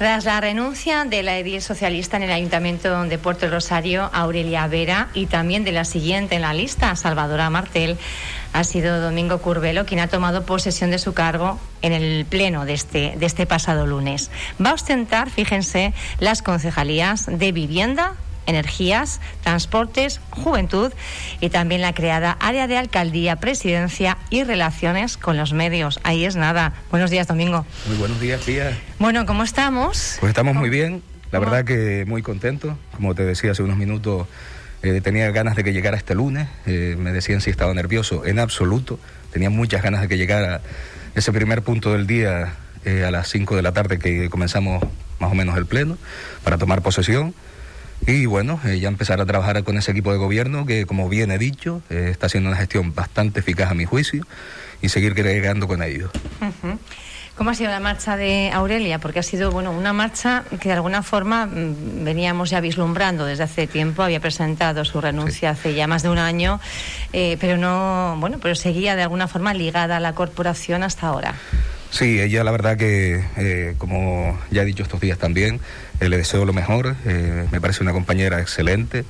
Tras la renuncia de la edil socialista en el Ayuntamiento de Puerto Rosario, Aurelia Vera, y también de la siguiente en la lista, Salvadora Martel, ha sido Domingo Curvelo quien ha tomado posesión de su cargo en el pleno de este, de este pasado lunes. Va a ostentar, fíjense, las concejalías de vivienda, energías, transportes, juventud y también la creada área de alcaldía, presidencia y relaciones con los medios. Ahí es nada. Buenos días, Domingo. Muy buenos días, tía. Bueno, ¿cómo estamos? Pues estamos muy bien. La verdad que muy contento. Como te decía hace unos minutos, eh, tenía ganas de que llegara este lunes. Eh, me decían si estaba nervioso. En absoluto. Tenía muchas ganas de que llegara ese primer punto del día eh, a las 5 de la tarde que comenzamos más o menos el pleno para tomar posesión. Y bueno, ya empezar a trabajar con ese equipo de gobierno que, como bien he dicho, está haciendo una gestión bastante eficaz a mi juicio y seguir llegando con ellos. ¿Cómo ha sido la marcha de Aurelia? Porque ha sido bueno una marcha que de alguna forma mm, veníamos ya vislumbrando desde hace tiempo. Había presentado su renuncia hace ya más de un año, eh, pero no bueno, pero seguía de alguna forma ligada a la corporación hasta ahora. Sí, ella la verdad que, eh, como ya he dicho estos días también, eh, le deseo lo mejor. me parece una compañera excelente.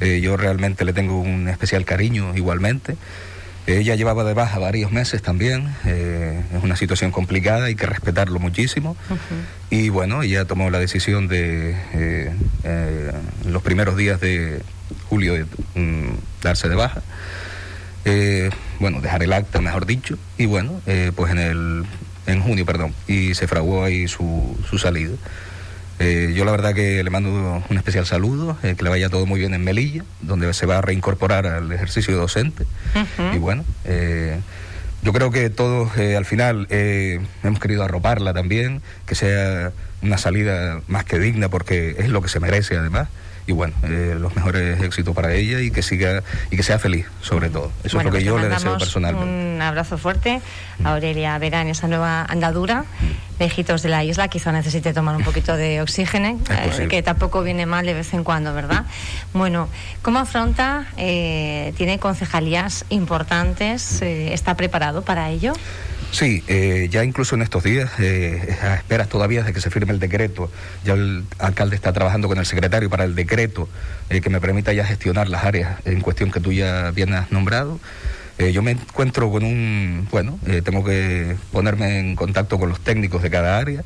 yo realmente le tengo un especial cariño igualmente. Ella llevaba de baja varios meses también, eh, es una situación complicada, hay que respetarlo muchísimo. Y bueno, ella tomó la decisión de, eh, eh, los primeros días de julio, de mm, darse de baja. bueno, dejar el acta, mejor dicho. Y bueno, pues en, el, en junio, perdón, y se fraguó ahí su, su salida. Eh, yo la verdad que le mando un especial saludo, eh, que le vaya todo muy bien en Melilla, donde se va a reincorporar al ejercicio docente. Y bueno, eh, yo creo que todos al final hemos querido arroparla también, que sea una salida más que digna, porque es lo que se merece además y bueno, eh, los mejores éxitos para ella y que siga y que sea feliz, sobre todo. Eso es lo que pues yo le deseo personalmente. Un abrazo fuerte a Aurelia Vera en esa nueva andadura. Lejitos de la isla, quizá necesite tomar un poquito de oxígeno, eh, que tampoco viene mal de vez en cuando, ¿verdad? Bueno, ¿cómo afronta? Eh, ¿Tiene concejalías importantes? ¿Está preparado para ello? Sí, eh, ya incluso en estos días, eh, a esperas todavía de que se firme el decreto, ya el alcalde está trabajando con el secretario para el decreto eh, que me permita ya gestionar las áreas en cuestión que tú ya bien has nombrado. yo me encuentro con un, bueno, tengo que ponerme en contacto con los técnicos de cada área,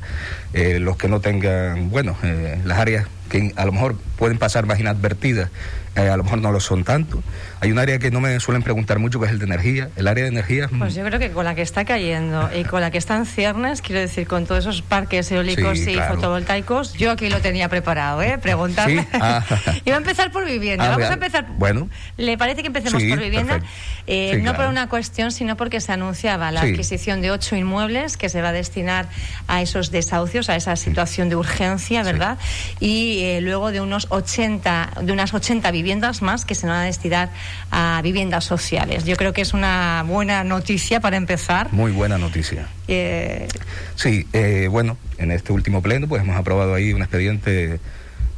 los que no tengan, bueno, las áreas que a lo mejor pueden pasar más inadvertidas eh, a lo mejor no lo son tanto. Hay un área que no me suelen preguntar mucho, que es el de energía. El área de energía... Pues yo creo que con la que está cayendo y con la que está en ciernes, quiero decir, con todos esos parques eólicos y fotovoltaicos, yo aquí lo tenía preparado, ¿eh? Preguntarle. Ah. Iba a empezar por vivienda. Ah, Vamos a empezar... Bueno. ¿Le parece que empecemos por vivienda? Eh, no por una cuestión, sino porque se anunciaba la adquisición de ocho inmuebles que se va a destinar a esos desahucios, a esa situación de urgencia, ¿verdad? Y eh, luego de unos 80, de unas 80 viviendas viviendas más que se van a destinar a viviendas sociales. Yo creo que es una buena noticia para empezar. Muy buena noticia. Eh... Sí, eh, bueno, en este último pleno pues hemos aprobado ahí un expediente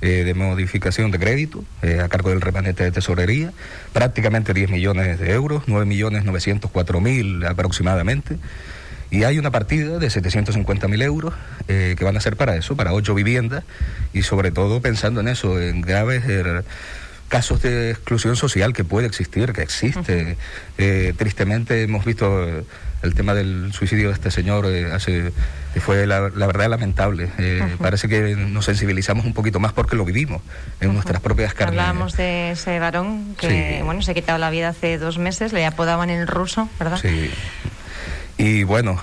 eh, de modificación de crédito eh, a cargo del remanente de tesorería, prácticamente 10 millones de euros, 9 millones 904 mil aproximadamente. Y hay una partida de 750 mil euros que van a ser para eso, para ocho viviendas, y sobre todo pensando en eso, en graves casos de exclusión social que puede existir, que existe. Eh, tristemente hemos visto eh, el tema del suicidio de este señor eh, hace que fue la, verdad lamentable. Parece que nos sensibilizamos un poquito más porque lo vivimos en nuestras propias carnes. Hablábamos de ese varón que bueno se ha quitado la vida hace dos meses, le apodaban el ruso, ¿verdad? Sí. Y bueno,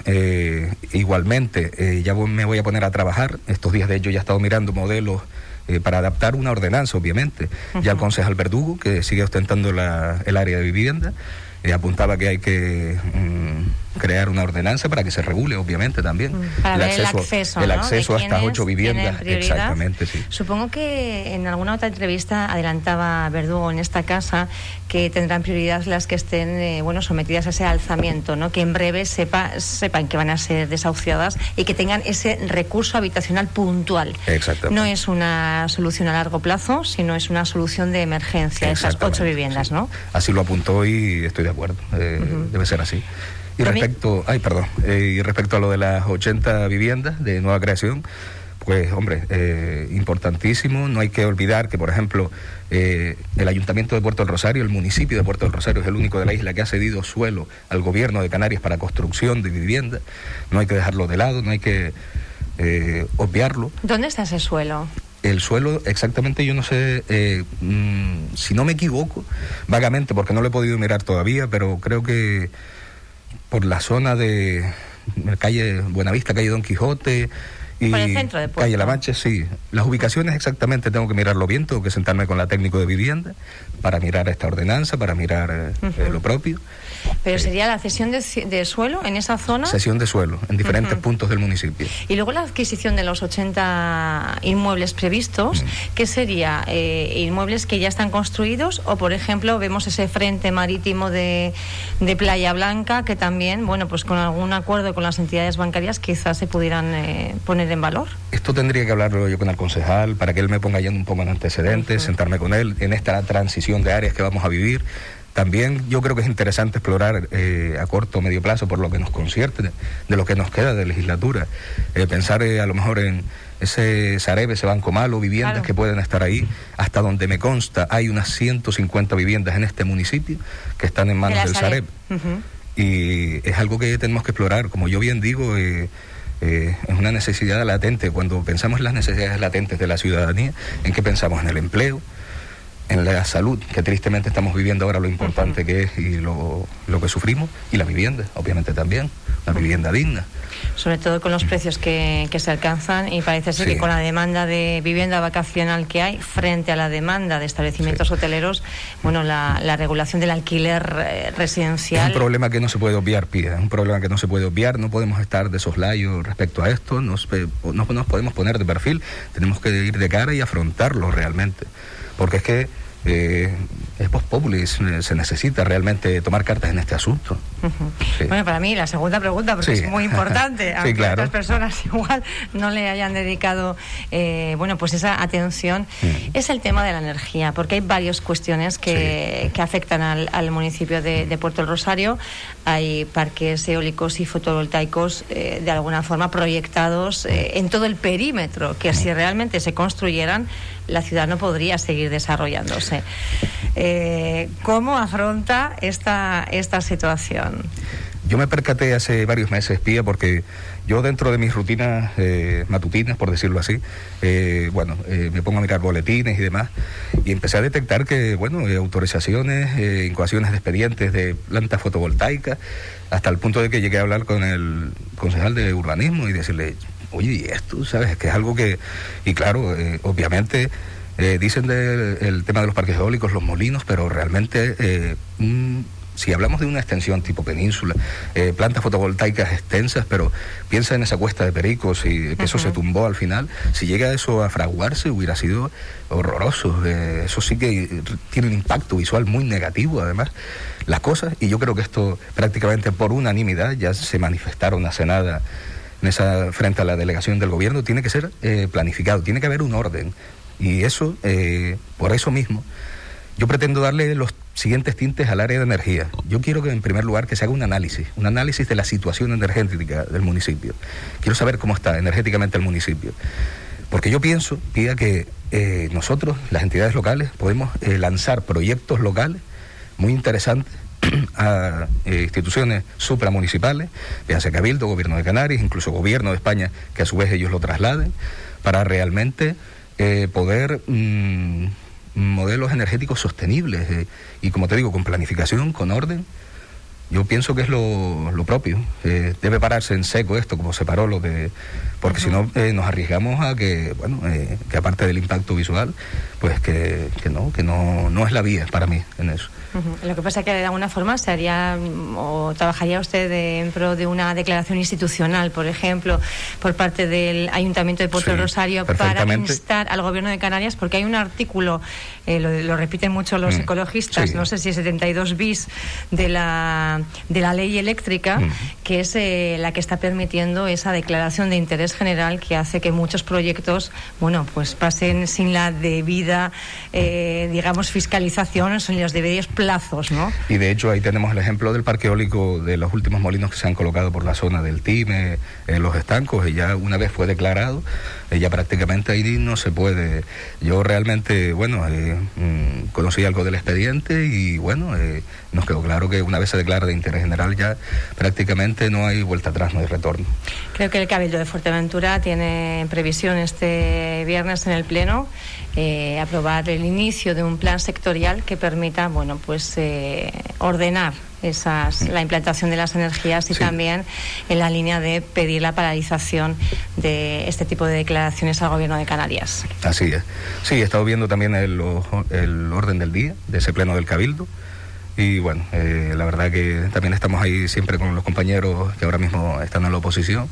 igualmente, ya me voy a poner a trabajar. Estos días, de hecho, ya he estado mirando modelos eh, para adaptar una ordenanza, obviamente. Ya el concejal Verdugo, que sigue ostentando la, el área de vivienda, eh, apuntaba que hay que mm, crear una ordenanza para que se regule, obviamente, también. Mm, para el acceso, el acceso, a estas ocho viviendas. Exactamente, sí. Supongo que en alguna otra entrevista adelantaba Verdugo en esta casa que tendrán prioridad las que estén eh, bueno sometidas a ese alzamiento, ¿no? que en breve sepa, sepan que van a ser desahuciadas y que tengan ese recurso habitacional puntual. Exactamente. No es una solución a largo plazo, sino es una solución de emergencia, esas ocho viviendas, ¿no? Así lo apuntó y estoy de acuerdo, eh, debe ser así. Y respecto, ay, perdón, eh, y respecto a lo de las 80 viviendas de nueva creación, Pues hombre, eh, importantísimo. No hay que olvidar que, por ejemplo, eh, el Ayuntamiento de Puerto del Rosario, el municipio de Puerto del Rosario es el único de la isla que ha cedido suelo al gobierno de Canarias para construcción de vivienda. No hay que dejarlo de lado, no hay que eh, obviarlo. ¿Dónde está ese suelo? El suelo, exactamente, yo no sé, mm, si no me equivoco, vagamente, porque no lo he podido mirar todavía, pero creo que por la zona de calle Buenavista, calle Don Quijote, y por el centro de Puerto. Calle La Mancha, sí. Las ubicaciones exactamente tengo que mirarlo bien, tengo que sentarme con la técnico de vivienda para mirar esta ordenanza, para mirar eh, lo propio. Pero sería la cesión de, de suelo en esa zona Sesión de suelo en diferentes puntos del municipio. y luego la adquisición de los 80 inmuebles previstos, ¿qué sería? Eh, ¿Inmuebles que ya están construidos o, por ejemplo, vemos ese frente marítimo de, de Playa Blanca que también, bueno, pues con algún acuerdo con las entidades bancarias quizás se pudieran eh, poner en valor? Esto tendría que hablarlo yo con el concejal para que él me ponga ya un poco en antecedentes, sentarme con él en esta transición de áreas que vamos a vivir. También yo creo que es interesante explorar eh, a corto o medio plazo, por lo que nos concierte, de, lo que nos queda de legislatura, eh, pensar eh, a lo mejor en ese Sareb, ese Banco Malo, viviendas Claro. que pueden estar ahí. Hasta donde me consta, hay unas 150 viviendas en este municipio que están en manos del Sareb. Y es algo que tenemos que explorar. Como yo bien digo, eh, eh, es una necesidad latente. Cuando pensamos en las necesidades latentes de la ciudadanía, ¿en qué pensamos? En el empleo, en la salud, que tristemente estamos viviendo ahora lo importante que es y lo, lo que sufrimos, y la vivienda, obviamente también, una vivienda digna. sobre todo con los precios que, que se alcanzan y parece ser Sí. que con la demanda de vivienda vacacional que hay frente a la demanda de establecimientos Sí. hoteleros, bueno, la, la regulación del alquiler eh, Es residencial. un problema que no se puede obviar, Pía, es un problema que no se puede obviar, no podemos estar de soslayo respecto a esto, pe- no nos podemos poner de perfil, tenemos que ir de cara y afrontarlo realmente, porque es que eh, es post se necesita realmente tomar cartas en este asunto. Sí. Bueno, para mí la segunda pregunta, porque Sí. es muy importante, Sí, aunque claro. otras personas igual no le hayan dedicado, eh, bueno, pues esa atención, Mm. es el tema de la energía, porque hay varias cuestiones que, que afectan al, al municipio de, de Puerto del Rosario. Hay parques eólicos y fotovoltaicos eh, de alguna forma proyectados eh, en todo el perímetro, que si realmente se construyeran, la ciudad no podría seguir desarrollándose. Eh, ¿Cómo afronta esta, esta situación? Yo me percaté hace varios meses, Pía, porque yo dentro de mis rutinas eh, matutinas, por decirlo así, eh, bueno, eh, me pongo a mirar boletines y demás, y empecé a detectar que, bueno, autorizaciones, incoaciones de expedientes de plantas fotovoltaicas, hasta el punto de que llegué a hablar con el concejal de urbanismo y decirle, oye, ¿y esto? ¿Sabes? Es que es algo que, y claro, eh, obviamente... eh, dicen del el tema de los parques eólicos, los molinos, pero realmente eh, si hablamos de una extensión tipo península, eh, plantas fotovoltaicas extensas, pero piensa en esa cuesta de Pericos y que eso se tumbó al final, si llega eso a fraguarse hubiera sido horroroso. eh, eso sí que tiene un impacto visual muy negativo además. Las cosas, y yo creo que esto prácticamente por unanimidad ya se manifestaron hace nada en esa, frente a la delegación del gobierno, tiene que ser eh, planificado, tiene que haber un orden. Y eso, eh, por eso mismo, yo pretendo darle los siguientes tintes al área de energía. Yo quiero que, en primer lugar, que se haga un análisis, un análisis de la situación energética del municipio. Quiero saber cómo está energéticamente el municipio. Porque yo pienso, Pía, que eh, nosotros, las entidades locales, podemos lanzar proyectos locales muy interesantes a eh, instituciones supramunicipales, ya sea Cabildo, Gobierno de Canarias, incluso Gobierno de España, que a su vez ellos lo trasladen, para realmente eh, poder mm, modelos energéticos sostenibles eh, y, como te digo, con planificación, con orden. Yo pienso que es lo, lo propio. Eh, debe pararse en seco esto, como se paró lo de... Porque si no, eh, nos arriesgamos a que, bueno, eh, que aparte del impacto visual, pues que, que no, que no, no es la vía para mí en eso. Lo que pasa es que de alguna forma se haría mm, o trabajaría usted de- en pro de una declaración institucional, por ejemplo, por parte del Ayuntamiento de Puerto Sí, Rosario para instar al Gobierno de Canarias, porque hay un artículo, eh, lo, lo repiten mucho los Mm, ecologistas, sí. no sé si es 72 bis de la la, de la ley eléctrica, que es eh, la que está permitiendo esa declaración de interés general que hace que muchos proyectos, bueno, pues pasen sin la debida, eh, digamos, fiscalización, sin los debidos plazos, ¿no? Y de hecho ahí tenemos el ejemplo del parque eólico de los últimos molinos que se han colocado por la zona del Time, en los estancos, y ya una vez fue declarado, ya prácticamente ahí no se puede. Yo realmente, bueno, eh, mm, conocí algo del expediente y bueno, eh, nos quedó claro que una vez se declara de interés general ya prácticamente no hay vuelta atrás, no hay retorno. Creo que el Cabildo de Fuerteventura tiene previsión este viernes en el Pleno eh, aprobar el inicio de un plan sectorial que permita, bueno, pues ordenar esas, la implantación de las energías y también en la línea de pedir la paralización de este tipo de declaraciones al Gobierno de Canarias. Así es. Sí, he estado viendo también el, el orden del día de ese pleno del Cabildo. Y bueno, eh, la verdad que también estamos ahí siempre con los compañeros que ahora mismo están en la oposición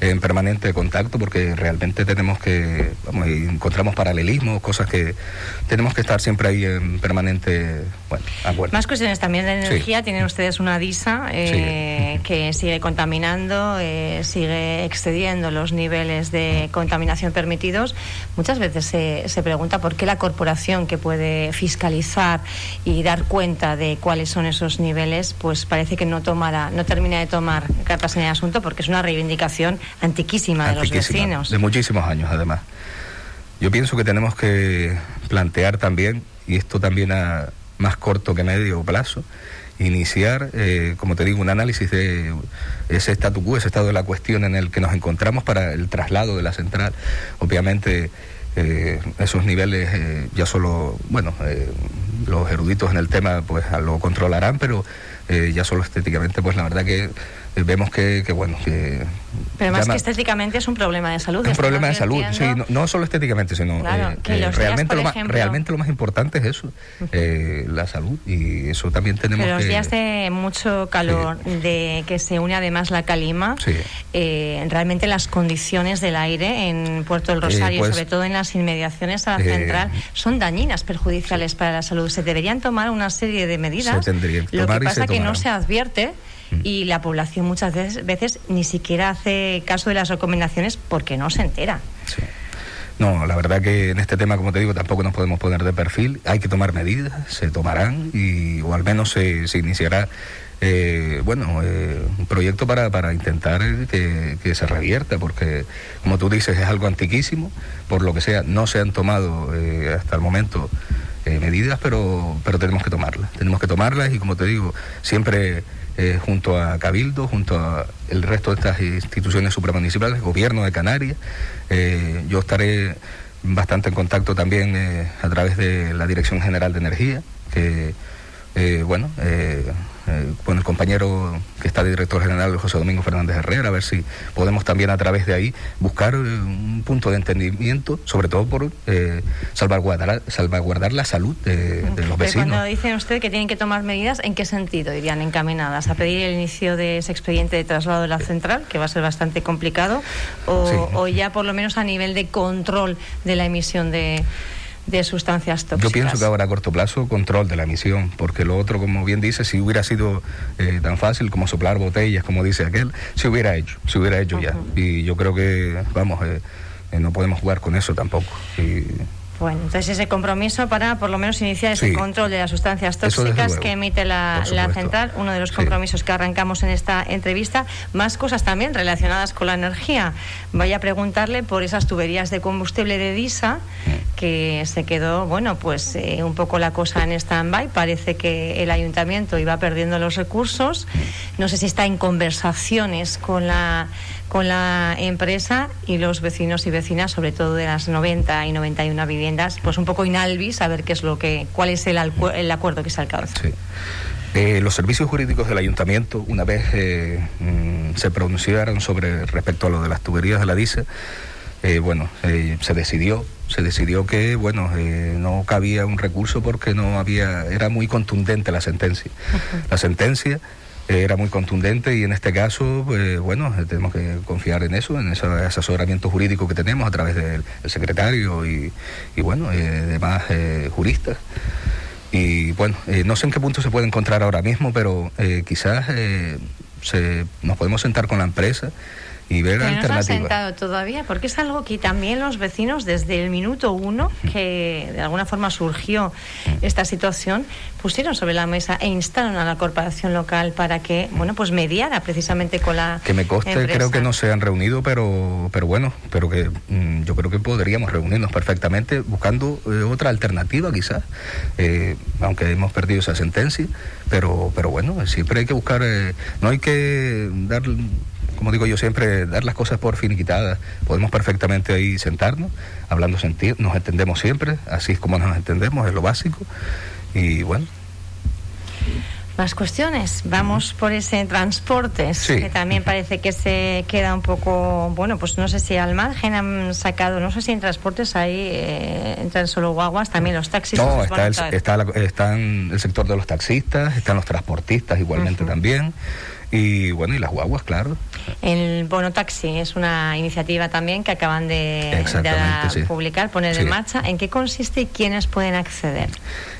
en permanente contacto porque realmente tenemos que, vamos, encontramos paralelismos, cosas que tenemos que estar siempre ahí en permanente, bueno. Más cuestiones también de energía, tienen ustedes una DISA eh, que sigue contaminando, eh, sigue excediendo los niveles de contaminación permitidos. Muchas veces se, se pregunta por qué la corporación que puede fiscalizar y dar cuenta de cuáles son esos niveles, pues parece que no tomará, no termina de tomar cartas en el asunto porque es una reivindicación antiquísima de los vecinos. De muchísimos años, además. Yo pienso que tenemos que plantear también, y esto también a más corto que medio plazo, iniciar, eh, como te digo, un análisis de ese statu quo, ese estado de la cuestión en el que nos encontramos para el traslado de la central. Obviamente, eh, esos niveles eh, ya solo, bueno, los eruditos en el tema pues lo controlarán, pero ya solo estéticamente, pues la verdad que vemos que, bueno, que... Pero más que estéticamente es un problema de salud. Es un problema de salud, sí, no, solo estéticamente, sino eh, eh, realmente, lo más, realmente lo más importante es eso, eh, la salud, y eso también tenemos Pero los días de mucho calor, de que se une además la calima, realmente las condiciones del aire en Puerto del Rosario, pues sobre todo en las inmediaciones a la central, son dañinas, perjudiciales para la salud. Se deberían tomar una serie de medidas. lo que pasa que no se advierte. Y la población muchas veces, ni siquiera hace caso de las recomendaciones porque no se entera. No, la verdad que en este tema, como te digo, tampoco nos podemos poner de perfil. Hay que tomar medidas, se tomarán y o al menos se, iniciará eh, bueno, eh, un proyecto para, para intentar que, se revierta, porque como tú dices es algo antiquísimo, por lo que sea, no se han tomado eh, hasta el momento medidas, pero, pero tenemos que tomarlas, tenemos que tomarlas y como te digo, siempre eh, junto a Cabildo, junto a el resto de estas instituciones supramunicipales, gobierno de Canarias. Eh, yo estaré bastante en contacto también eh, a través de la Dirección General de Energía, que, bueno, eh, con el compañero que está de director general, José Domingo Fernández Herrera, a ver si podemos también a través de ahí buscar eh, un punto de entendimiento, sobre todo por eh, salvaguardar, salvaguardar la salud de, los vecinos. Cuando dicen usted que tienen que tomar medidas, ¿en qué sentido irían encaminadas? ¿A pedir el inicio de ese expediente de traslado de la central, que va a ser bastante complicado, o ya por lo menos a nivel de control de la emisión de de sustancias tóxicas. Yo pienso que ahora a corto plazo control de la emisión, porque lo otro, como bien dice, si hubiera sido eh, tan fácil como soplar botellas, como dice aquel, se hubiera hecho, se hubiera hecho ya. Y yo creo que, vamos, eh, eh, no podemos jugar con eso tampoco. Y, bueno, entonces ese compromiso para por lo menos iniciar ese control de las sustancias tóxicas que emite la, central, uno de los compromisos que arrancamos en esta entrevista. Más cosas también relacionadas con la energía. Voy a preguntarle por esas tuberías de combustible de DISA, que se quedó, bueno, pues eh, un poco la cosa en stand-by. Parece que el ayuntamiento iba perdiendo los recursos. No sé si está en conversaciones con la con la empresa y los vecinos y vecinas, sobre todo de las 90 y 91 viviendas, pues un poco inalvis a ver qué es lo que, cuál es el, el acuerdo que se alcanza. Sí. Eh, los servicios jurídicos del ayuntamiento, una vez eh, mm, se pronunciaron sobre respecto a lo de las tuberías de la DICE, eh, bueno, se decidió, se decidió que, bueno, no cabía un recurso porque no había, era muy contundente la sentencia. La sentencia era muy contundente y en este caso, pues, bueno, tenemos que confiar en eso, en ese asesoramiento jurídico que tenemos a través del secretario y, bueno, eh, demás eh, juristas. Y bueno, eh, no sé en qué punto se puede encontrar ahora mismo, pero eh, quizás eh, se, nos podemos sentar con la empresa y ver Pero no se han alternativas. sentado todavía, porque es algo que también los vecinos, desde el minuto uno, que de alguna forma surgió esta situación, pusieron sobre la mesa e instaron a la corporación local para que, bueno, pues mediara precisamente con la Que me empresa. creo que no se han reunido, pero, pero bueno, pero que mm, yo creo que podríamos reunirnos perfectamente buscando eh, otra alternativa quizás, eh, aunque hemos perdido esa sentencia, pero, pero bueno, siempre hay que buscar, eh, no hay que dar, como digo yo siempre, dar las cosas por finiquitadas, podemos perfectamente ahí sentarnos, hablando sentido, nos entendemos siempre, así es como nos entendemos, es lo básico, y bueno. Más cuestiones. Vamos por ese transportes, Sí. que también parece que se queda un poco, bueno, pues no sé si al margen han sacado, no sé si en transportes ahí eh, entran solo guaguas, también los taxis. No, está el, está, la- están el sector de los taxistas, están los transportistas igualmente Ujú. también, y bueno, y las guaguas, claro. El bono taxi es una iniciativa también que acaban de, de sí. publicar, poner Sí. en marcha. ¿En qué consiste y quiénes pueden acceder?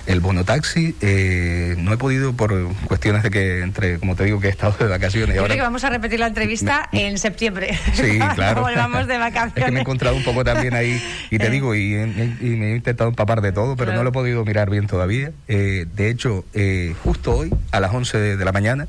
El bono taxi, eh, no he podido por cuestiones de que, entre, como te digo, que he estado de vacaciones Yo ahora... creo que vamos a repetir la entrevista Me- en septiembre. Sí, claro. volvamos de Es vacaciones. que me he encontrado un poco también ahí, y te Eh. digo, y, y- me he intentado empapar de todo, pero Claro. no lo he podido mirar bien todavía. Eh, de hecho, eh, justo hoy, a las 11 de, de la mañana,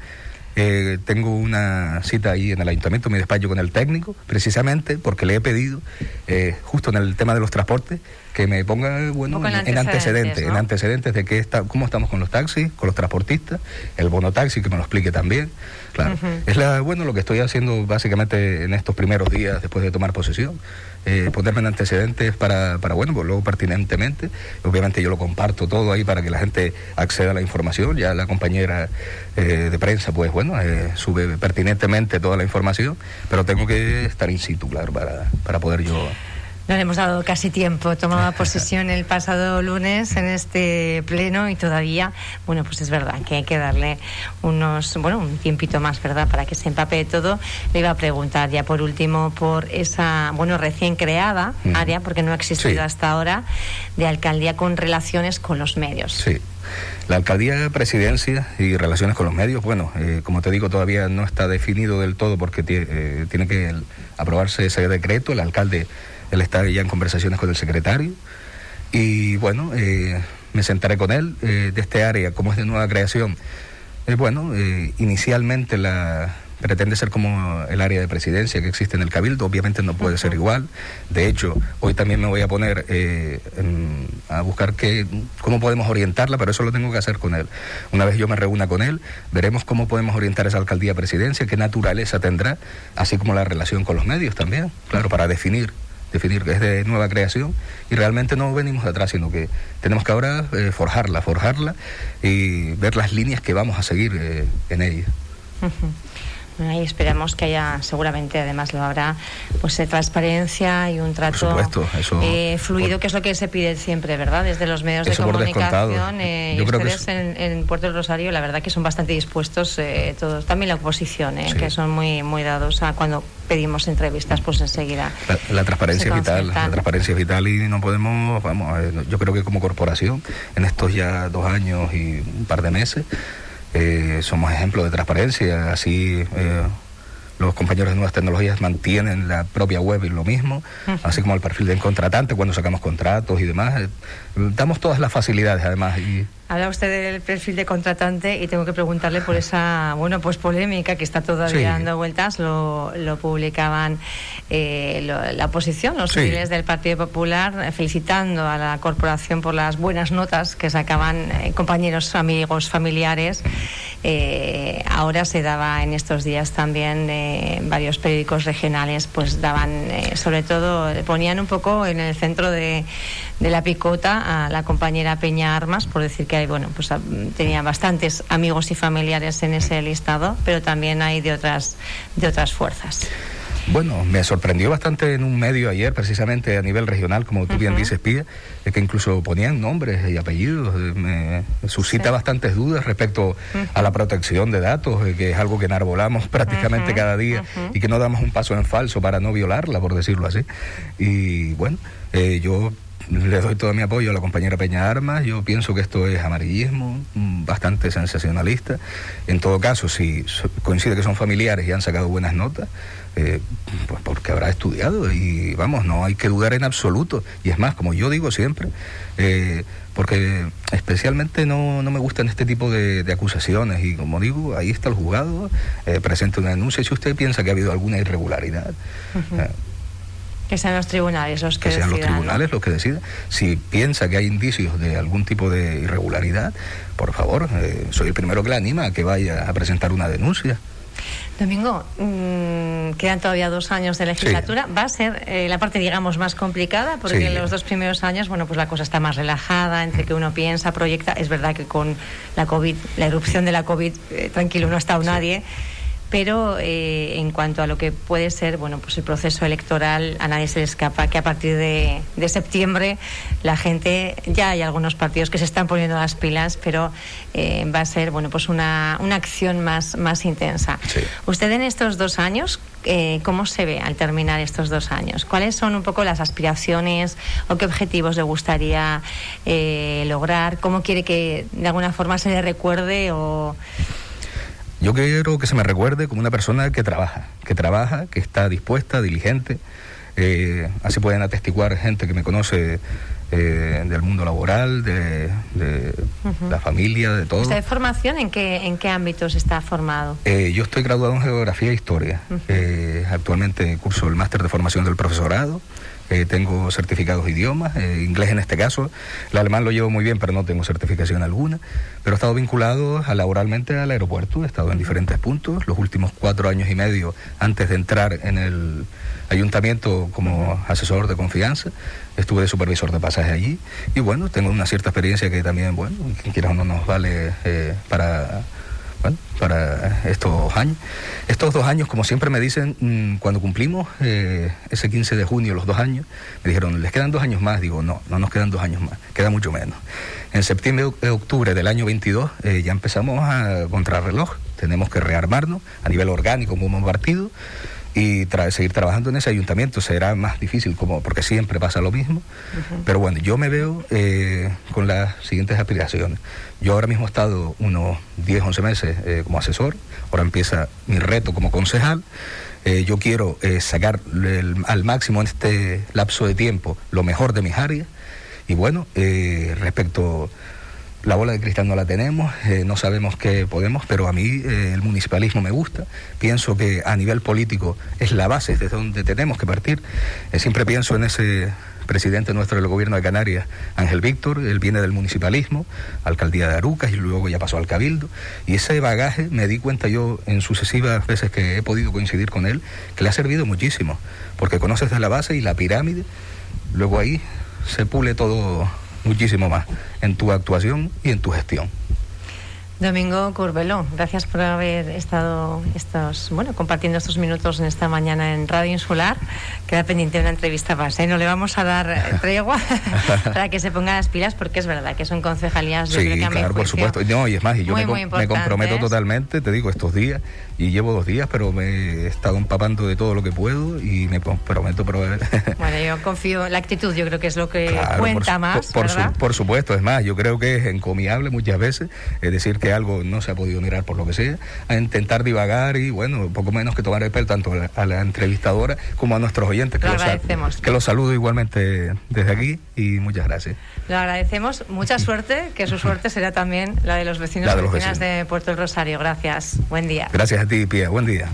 eh, tengo una cita ahí en el ayuntamiento, en mi despacho con el técnico, precisamente porque le he pedido, eh, justo en el tema de los transportes, que me ponga bueno en en, en antecedentes, en antecedentes de qué está, cómo estamos con los taxis, con los transportistas, el bono taxi que me lo explique también. Claro, es la, bueno lo que estoy haciendo básicamente en estos primeros días después de tomar posesión, eh, ponerme en antecedentes para, para bueno, pues luego pertinentemente, obviamente yo lo comparto todo ahí para que la gente acceda a la información, ya la compañera eh, de prensa pues bueno, eh, sube pertinentemente toda la información, pero tengo que estar in situ, claro, para, para poder yo... No le hemos dado casi tiempo. Tomaba posesión el pasado lunes en este pleno y todavía, bueno, pues es verdad que hay que darle unos, bueno, un tiempito más, ¿verdad? Para que se empape de todo. Le iba a preguntar ya por último por esa, bueno, recién creada Mm. área, porque no ha existido Sí. hasta ahora, de alcaldía con relaciones con los medios. Sí. La alcaldía, presidencia y relaciones con los medios, bueno, eh, como te digo, todavía no está definido del todo porque eh, tiene que aprobarse ese decreto. El alcalde, él está ya en conversaciones con el secretario. Y bueno, eh, me sentaré con él eh, de este área, como es de nueva creación. Eh, bueno, inicialmente la pretende ser como el área de presidencia que existe en el Cabildo, obviamente no puede ser igual. De hecho, hoy también me voy a poner en- a buscar qué, cómo podemos orientarla, pero eso lo tengo que hacer con él. Una vez yo me reúna con él, veremos cómo podemos orientar esa alcaldía presidencia, qué naturaleza tendrá, así como la relación con los medios también, claro, para definir definir que es de nueva creación y realmente no venimos de atrás, sino que tenemos que ahora eh, forjarla, forjarla y ver las líneas que vamos a seguir eh, en ella. Ahí esperamos que haya, seguramente además lo habrá, pues eh, transparencia y un trato supuesto, eso- eh, fluido, por- que es lo que se pide siempre, ¿verdad? Desde los medios de comunicación. eh, Yo y creo que ustedes en, en Puerto del Rosario, la verdad que son bastante dispuestos eh, todos, también la oposición, eh, Sí. que son muy, muy dados a cuando pedimos entrevistas, pues enseguida. La, la transparencia es vital, la transparencia es vital y no podemos, vamos, yo creo que como corporación, en estos ya dos años y un par de meses, somos ejemplos de transparencia, así eh, los compañeros de nuevas tecnologías mantienen la propia web y lo mismo, así como el perfil del contratante cuando sacamos contratos y demás, eh, damos todas las facilidades además y Habla usted del perfil de contratante y tengo que preguntarle por esa, bueno, pues polémica que está todavía Sí. dando vueltas. Lo, lo publicaban eh, lo- la oposición, los Sí. civiles del Partido Popular, eh, felicitando a la corporación por las buenas notas que sacaban eh, compañeros, amigos, familiares. Eh, ahora se daba en estos días también eh, varios periódicos regionales, pues daban, eh, sobre todo, ponían un poco en el centro de, de la picota a la compañera Peña Armas, por decir que hay, bueno, pues tenía bastantes amigos y familiares en ese listado, pero también hay de otras, de otras fuerzas. Bueno, me sorprendió bastante en un medio ayer, precisamente a nivel regional, como tú bien dices, Pía, es que incluso ponían nombres y apellidos. Me suscita Sí. bastantes dudas respecto a la protección de datos, eh, que es algo que enarbolamos prácticamente cada día y que no damos un paso en falso para no violarla, por decirlo así. Y bueno, eh, yo le doy todo mi apoyo a la compañera Peña Armas. Yo pienso que esto es amarillismo, mm, bastante sensacionalista. En todo caso, si coincide que son familiares y han sacado buenas notas, eh, pues porque habrá estudiado y vamos, no hay que dudar en absoluto. Y es más, como yo digo siempre, eh, porque especialmente no, no, me gustan este tipo de, acusaciones y como digo, ahí está el juzgado, eh, presenta una denuncia si usted piensa que ha habido alguna irregularidad. Que sean los tribunales los que, que sean los tribunales los que decidan. Si piensa que hay indicios de algún tipo de irregularidad, por favor, eh, soy el primero que le anima a que vaya a presentar una denuncia. Domingo, mmm, quedan todavía dos años de legislatura. Va a ser eh, la parte, digamos, más complicada, porque en los dos primeros años, bueno, pues la cosa está más relajada, entre que uno piensa, proyecta. Es verdad que con la COVID, la erupción de la COVID, eh, tranquilo, no ha estado nadie pero eh, en cuanto a lo que puede ser bueno pues el proceso electoral a nadie se le escapa que a partir de, septiembre la gente ya hay algunos partidos que se están poniendo las pilas pero eh, va a ser bueno pues una, una acción más más intensa. Usted en estos dos años eh, cómo se ve al terminar estos dos años cuáles son un poco las aspiraciones o qué objetivos le gustaría lograr cómo quiere que de alguna forma se le recuerde o yo quiero que se me recuerde como una persona que trabaja, que trabaja, que está dispuesta, diligente. Eh, así pueden atestiguar gente que me conoce eh, del mundo laboral, de, la familia, de todo. ¿Usted de formación en qué, en qué ámbitos está formado? Eh, yo estoy graduado en Geografía e Historia. actualmente curso el máster de formación del profesorado. Eh, tengo certificados de idiomas, eh, inglés en este caso, el alemán lo llevo muy bien, pero no tengo certificación alguna, pero he estado vinculado laboralmente al aeropuerto, he estado en diferentes puntos, los últimos cuatro años y medio antes de entrar en el ayuntamiento como asesor de confianza, estuve de supervisor de pasaje allí. Y bueno, tengo una cierta experiencia que también, bueno, quien quiera o no nos vale eh, para bueno, para estos años. Estos dos años, como siempre me dicen, mm, cuando cumplimos eh, ese 15 de junio, los dos años, me dijeron, ¿les quedan dos años más? Digo, no, no nos quedan dos años más, queda mucho menos. En septiembre, octubre del año 22 eh, ya empezamos a contrarreloj, tenemos que rearmarnos a nivel orgánico como partido y seguir trabajando en ese ayuntamiento será más difícil como porque siempre pasa lo mismo pero bueno yo me veo eh, con las siguientes aspiraciones yo ahora mismo he estado unos 10 11 meses eh, como asesor ahora empieza mi reto como concejal eh, yo quiero sacar al máximo en este lapso de tiempo lo mejor de mis áreas y bueno respecto la bola de cristal no la tenemos, eh, no sabemos qué podemos, pero a mí eh, el municipalismo me gusta. Pienso que a nivel político es la base desde donde tenemos que partir. Eh, siempre pienso en ese presidente nuestro del gobierno de Canarias, Ángel Víctor, él viene del municipalismo, alcaldía de Arucas y luego ya pasó al Cabildo. Y ese bagaje me di cuenta yo en sucesivas veces que he podido coincidir con él, que le ha servido muchísimo, porque conoces de la base y la pirámide, luego ahí se pule todo muchísimo más en tu actuación y en tu gestión. Domingo Curbelo, gracias por haber estado estos, bueno, compartiendo estos minutos en esta mañana en Radio Insular. Queda pendiente una entrevista más, ¿eh? No le vamos a dar tregua para que se ponga las pilas porque es verdad que son concejalías. sí, claro, por supuesto. No, y es más, y yo me, me, comprometo totalmente, te digo, estos días y llevo dos días, pero me he estado empapando de todo lo que puedo y me prometo probar. Bueno, yo confío, la actitud yo creo que es lo que cuenta más. Por, por, supuesto, es más, yo creo que es encomiable muchas veces, es decir, que algo no se ha podido mirar por lo que sea, a intentar divagar y bueno, poco menos que tomar el pelo tanto a la, entrevistadora como a nuestros oyentes, que, lo agradecemos. que los saludo igualmente desde aquí y muchas gracias. Lo agradecemos, mucha suerte, que su suerte será también la de los vecinos y vecinas de Puerto del Rosario. Gracias, buen día. Gracias a ti, Pía. Buen día.